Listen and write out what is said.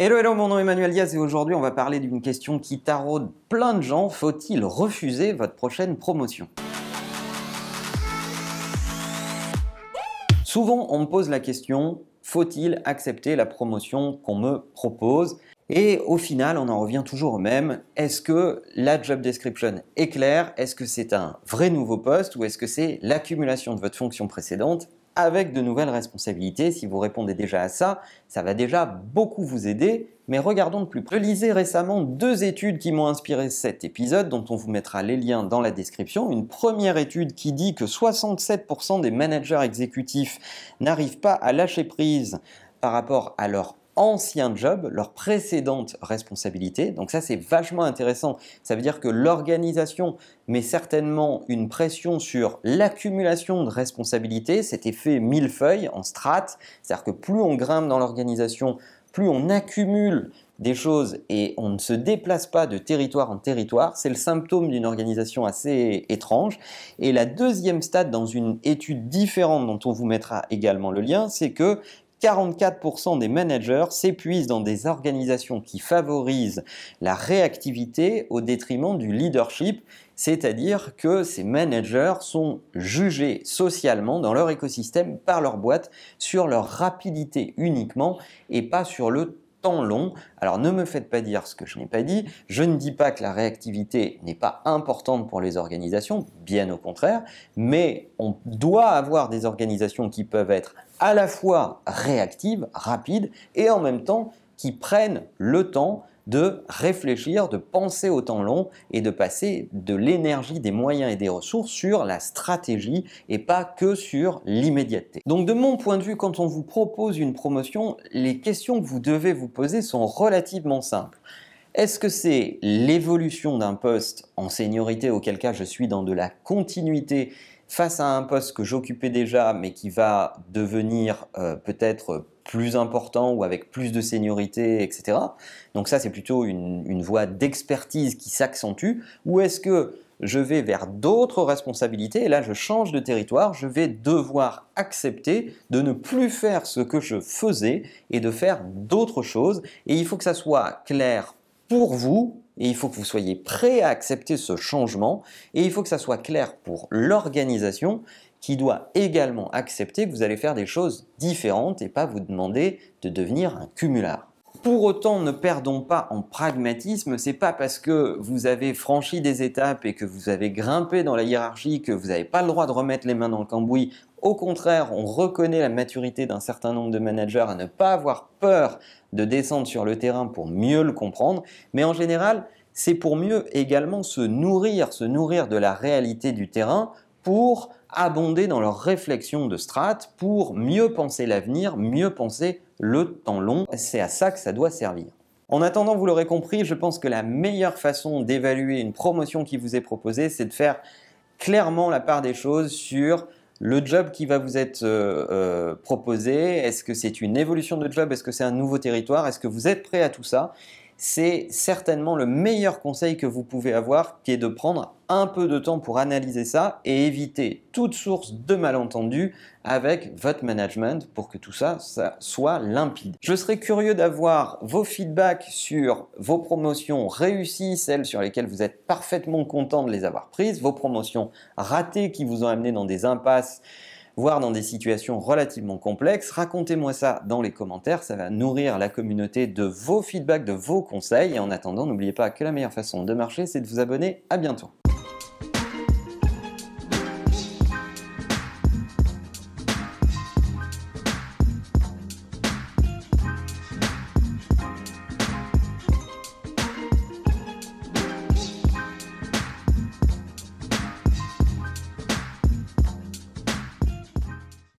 Hello, hello, mon nom est Emmanuel Diaz et aujourd'hui on va parler d'une question qui taraude plein de gens. Faut-il refuser votre prochaine promotion? Souvent on me pose la question, faut-il accepter la promotion qu'on me propose? Et au final, on en revient toujours au même. Est-ce que la job description est claire? Est-ce que c'est un vrai nouveau poste ou est-ce que c'est l'accumulation de votre fonction précédente avec de nouvelles responsabilités. Si vous répondez déjà à ça, ça va déjà beaucoup vous aider. Mais regardons de plus près. Je lisais récemment deux études qui m'ont inspiré cet épisode, dont on vous mettra les liens dans la description. Une première étude qui dit que 67% des managers exécutifs n'arrivent pas à lâcher prise par rapport à leur ancien job, leur précédente responsabilité. Donc ça, c'est vachement intéressant. Ça veut dire que l'organisation met certainement une pression sur l'accumulation de responsabilités, cet effet millefeuille en strates. C'est-à-dire que plus on grimpe dans l'organisation, plus on accumule des choses et on ne se déplace pas de territoire en territoire, c'est le symptôme d'une organisation assez étrange. Et la deuxième stade dans une étude différente dont on vous mettra également le lien, c'est que 44% des managers s'épuisent dans des organisations qui favorisent la réactivité au détriment du leadership, c'est-à-dire que ces managers sont jugés socialement dans leur écosystème par leur boîte sur leur rapidité uniquement et pas sur le temps long. Alors ne me faites pas dire ce que je n'ai pas dit. Je ne dis pas que la réactivité n'est pas importante pour les organisations, bien au contraire, mais on doit avoir des organisations qui peuvent être à la fois réactives, rapides, et en même temps qui prennent le temps de réfléchir, de penser au temps long et de passer de l'énergie, des moyens et des ressources sur la stratégie et pas que sur l'immédiateté. Donc de mon point de vue, quand on vous propose une promotion, les questions que vous devez vous poser sont relativement simples. Est-ce que c'est l'évolution d'un poste en seniorité, auquel cas je suis dans de la continuité face à un poste que j'occupais déjà, mais qui va devenir euh, peut-être plus important ou avec plus de seniorité, etc. Donc ça, c'est plutôt une, voie d'expertise qui s'accentue. Ou est-ce que je vais vers d'autres responsabilités là, je change de territoire, je vais devoir accepter de ne plus faire ce que je faisais et de faire d'autres choses. Et il faut que ça soit clair pour vous et il faut que vous soyez prêt à accepter ce changement et il faut que ça soit clair pour l'organisation qui doit également accepter que vous allez faire des choses différentes et pas vous demander de devenir un cumulard. Pour autant, ne perdons pas en pragmatisme, c'est pas parce que vous avez franchi des étapes et que vous avez grimpé dans la hiérarchie que vous n'avez pas le droit de remettre les mains dans le cambouis. Au contraire, on reconnaît la maturité d'un certain nombre de managers à ne pas avoir peur de descendre sur le terrain pour mieux le comprendre, mais en général, c'est pour mieux également se nourrir, se nourrir de la réalité du terrain pour abonder dans leur réflexion de strat, pour mieux penser l'avenir, mieux penser le temps long. C'est à ça que ça doit servir. En attendant, vous l'aurez compris, je pense que la meilleure façon d'évaluer une promotion qui vous est proposée, c'est de faire clairement la part des choses sur le job qui va vous être euh, euh, proposé. Est-ce que c'est une évolution de job? Est-ce que c'est un nouveau territoire? Est-ce que vous êtes prêt à tout ça? C'est certainement le meilleur conseil que vous pouvez avoir, qui est de prendre un peu de temps pour analyser ça et éviter toute source de malentendu avec votre management pour que tout ça, ça soit limpide. Je serais curieux d'avoir vos feedbacks sur vos promotions réussies, celles sur lesquelles vous êtes parfaitement content de les avoir prises, vos promotions ratées qui vous ont amené dans des impasses voire dans des situations relativement complexes. Racontez-moi ça dans les commentaires, ça va nourrir la communauté de vos feedbacks, de vos conseils. Et en attendant, n'oubliez pas que la meilleure façon de marcher, c'est de vous abonner. À bientôt.